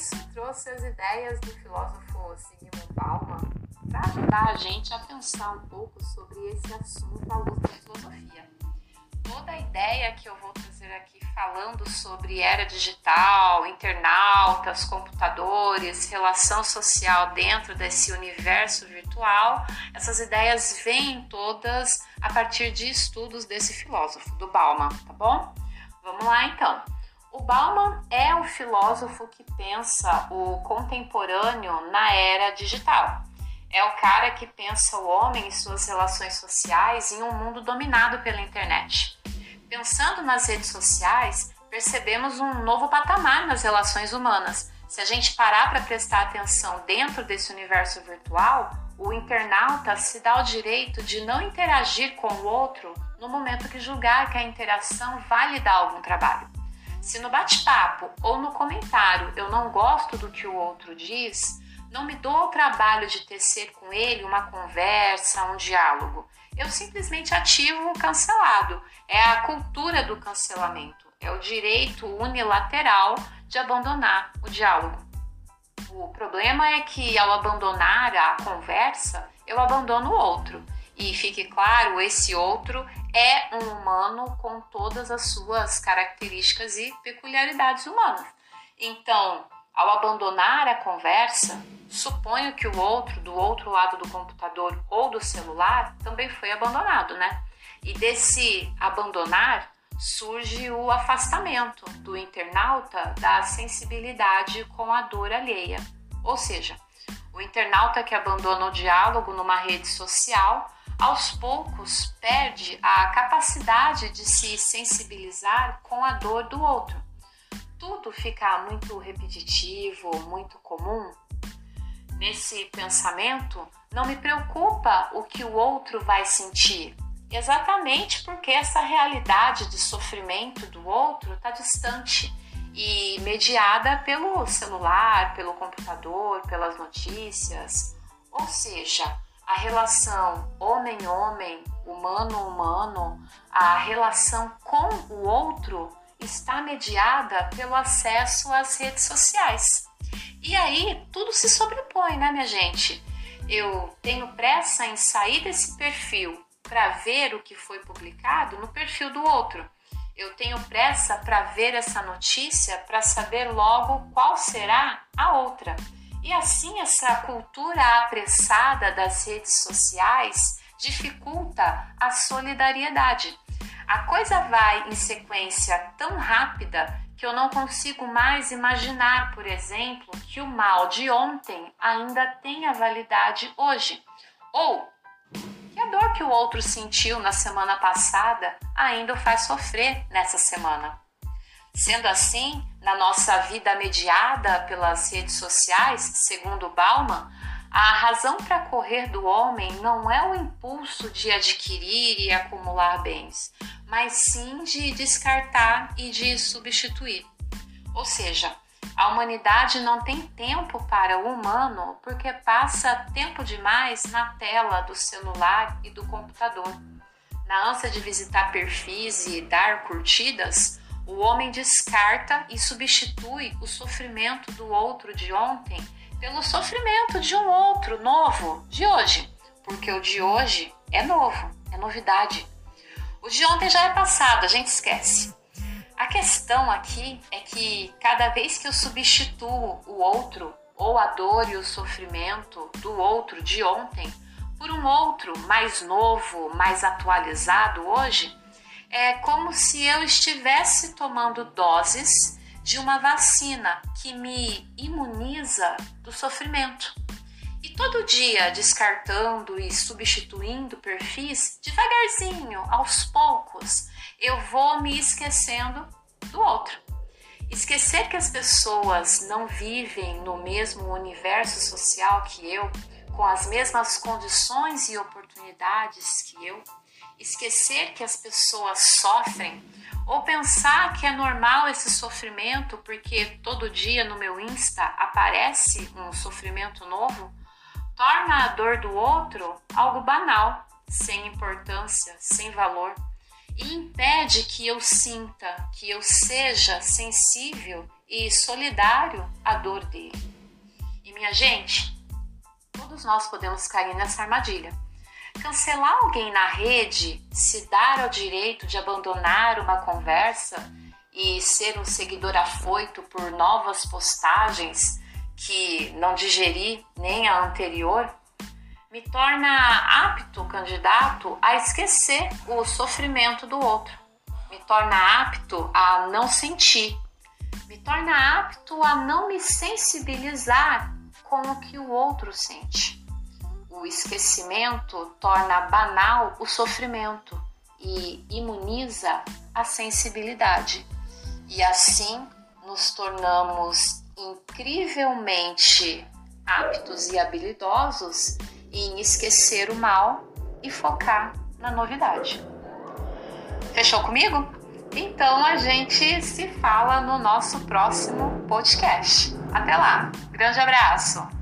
isso, trouxe as ideias do filósofo Sigmund Bauman para ajudar a gente a pensar um pouco sobre esse assunto à luz da filosofia. Toda a ideia que eu vou trazer aqui falando sobre era digital, internautas, computadores, relação social dentro desse universo virtual, essas ideias vêm todas a partir de estudos desse filósofo, do Bauman, tá bom? Vamos lá então. O Bauman é um filósofo que pensa o contemporâneo na era digital. É o cara que pensa o homem e suas relações sociais em um mundo dominado pela internet. Pensando nas redes sociais, percebemos um novo patamar nas relações humanas. Se a gente parar para prestar atenção dentro desse universo virtual, o internauta se dá o direito de não interagir com o outro no momento que julgar que a interação vai lhe dar algum trabalho. Se no bate-papo ou no comentário eu não gosto do que o outro diz, não me dou o trabalho de tecer com ele uma conversa, um diálogo. Eu simplesmente ativo o cancelado. É a cultura do cancelamento. É o direito unilateral de abandonar o diálogo. O problema é que ao abandonar a conversa, eu abandono o outro. E fique claro, esse outro é um humano com todas as suas características e peculiaridades humanas. Então, ao abandonar a conversa, suponho que o outro, do outro lado do computador ou do celular, também foi abandonado, né? E desse abandonar surge o afastamento do internauta da sensibilidade com a dor alheia. Ou seja, o internauta que abandona o diálogo numa rede social aos poucos perde a capacidade de se sensibilizar com a dor do outro. Tudo fica muito repetitivo, muito comum. Nesse pensamento, não me preocupa o que o outro vai sentir, exatamente porque essa realidade de sofrimento do outro está distante e mediada pelo celular, pelo computador, pelas notícias. Ou seja, a relação homem-homem, humano-humano, a relação com o outro está mediada pelo acesso às redes sociais. E aí tudo se sobrepõe, né, minha gente? Eu tenho pressa em sair desse perfil para ver o que foi publicado no perfil do outro. Eu tenho pressa para ver essa notícia para saber logo qual será a outra. E assim, essa cultura apressada das redes sociais dificulta a solidariedade. A coisa vai em sequência tão rápida que eu não consigo mais imaginar, por exemplo, que o mal de ontem ainda tenha validade hoje. Ou que a dor que o outro sentiu na semana passada ainda o faz sofrer nessa semana. Sendo assim, na nossa vida mediada pelas redes sociais, segundo Bauman, a razão para correr do homem não é o impulso de adquirir e acumular bens, mas sim de descartar e de substituir. Ou seja, a humanidade não tem tempo para o humano porque passa tempo demais na tela do celular e do computador. Na ânsia de visitar perfis e dar curtidas, o homem descarta e substitui o sofrimento do outro de ontem pelo sofrimento de um outro novo de hoje, porque o de hoje é novo, é novidade. O de ontem já é passado, a gente esquece. A questão aqui é que cada vez que eu substituo o outro, ou a dor e o sofrimento do outro de ontem, por um outro mais novo, mais atualizado hoje, é como se eu estivesse tomando doses de uma vacina que me imuniza do sofrimento. E todo dia descartando e substituindo perfis, devagarzinho, aos poucos, eu vou me esquecendo do outro. Esquecer que as pessoas não vivem no mesmo universo social que eu, com as mesmas condições e oportunidades que eu, esquecer que as pessoas sofrem ou pensar que é normal esse sofrimento porque todo dia no meu Insta aparece um sofrimento novo, torna a dor do outro algo banal, sem importância, sem valor e impede que eu sinta, que eu seja sensível e solidário à dor dele. E minha gente, todos nós podemos cair nessa armadilha. Cancelar alguém na rede, se dar ao direito de abandonar uma conversa e ser um seguidor afoito por novas postagens que não digeri nem a anterior, me torna apto, candidato, a esquecer o sofrimento do outro, me torna apto a não sentir, me torna apto a não me sensibilizar com o que o outro sente. O esquecimento torna banal o sofrimento e imuniza a sensibilidade. E assim nos tornamos incrivelmente aptos e habilidosos em esquecer o mal e focar na novidade. Fechou comigo? Então a gente se fala no nosso próximo podcast. Até lá, grande abraço!